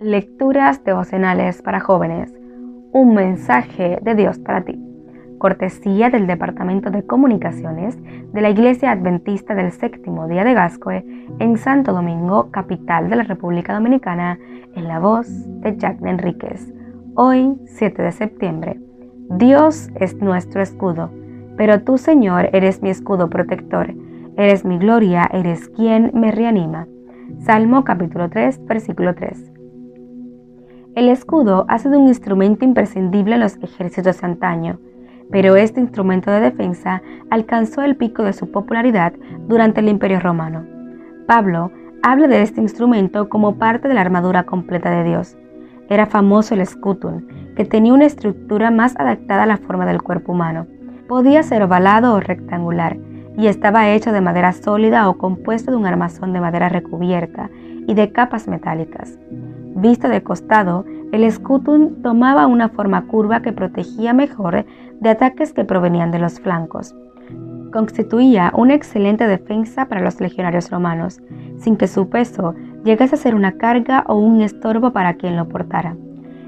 Lecturas devocionales para jóvenes. Un mensaje de Dios para ti. Cortesía del Departamento de Comunicaciones de la Iglesia Adventista del Séptimo Día de Gascoe en Santo Domingo, capital de la República Dominicana, en la voz de Jack Enríquez. Hoy, 7 de septiembre. Dios es nuestro escudo, pero tú, Señor, eres mi escudo protector. Eres mi gloria, eres quien me reanima. Salmo capítulo 3, versículo 3. El escudo ha sido un instrumento imprescindible en los ejércitos de antaño, pero este instrumento de defensa alcanzó el pico de su popularidad durante el Imperio Romano. Pablo habla de este instrumento como parte de la armadura completa de Dios. Era famoso el escutum, que tenía una estructura más adaptada a la forma del cuerpo humano. Podía ser ovalado o rectangular y estaba hecho de madera sólida o compuesto de un armazón de madera recubierta y de capas metálicas. Visto de costado, el scutum tomaba una forma curva que protegía mejor de ataques que provenían de los flancos. Constituía una excelente defensa para los legionarios romanos, sin que su peso llegase a ser una carga o un estorbo para quien lo portara.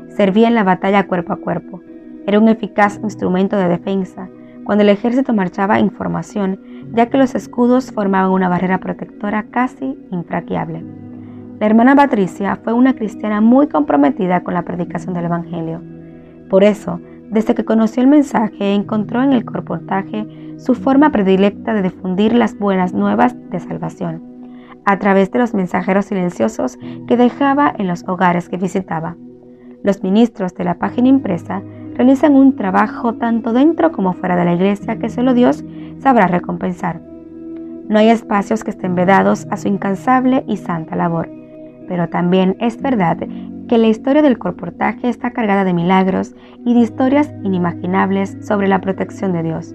Servía en la batalla cuerpo a cuerpo. Era un eficaz instrumento de defensa cuando el ejército marchaba en formación, ya que los escudos formaban una barrera protectora casi infraquiable. La hermana Patricia fue una cristiana muy comprometida con la predicación del Evangelio. Por eso, desde que conoció el mensaje, encontró en el corportaje su forma predilecta de difundir las buenas nuevas de salvación, a través de los mensajeros silenciosos que dejaba en los hogares que visitaba. Los ministros de la página impresa realizan un trabajo tanto dentro como fuera de la iglesia que solo Dios sabrá recompensar. No hay espacios que estén vedados a su incansable y santa labor pero también es verdad que la historia del corportaje está cargada de milagros y de historias inimaginables sobre la protección de Dios.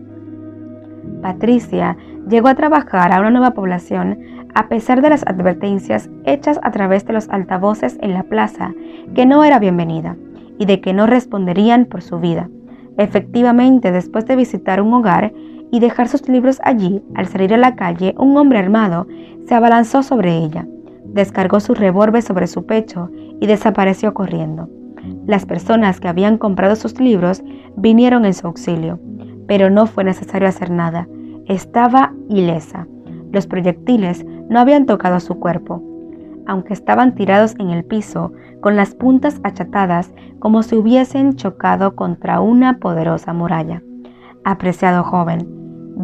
Patricia llegó a trabajar a una nueva población a pesar de las advertencias hechas a través de los altavoces en la plaza que no era bienvenida y de que no responderían por su vida. Efectivamente, después de visitar un hogar y dejar sus libros allí, al salir a la calle, un hombre armado se abalanzó sobre ella descargó su revólver sobre su pecho y desapareció corriendo. Las personas que habían comprado sus libros vinieron en su auxilio, pero no fue necesario hacer nada. Estaba ilesa. Los proyectiles no habían tocado su cuerpo, aunque estaban tirados en el piso con las puntas achatadas como si hubiesen chocado contra una poderosa muralla. Apreciado joven,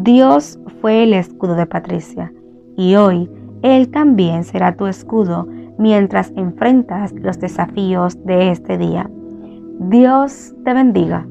Dios fue el escudo de Patricia y hoy él también será tu escudo mientras enfrentas los desafíos de este día. Dios te bendiga.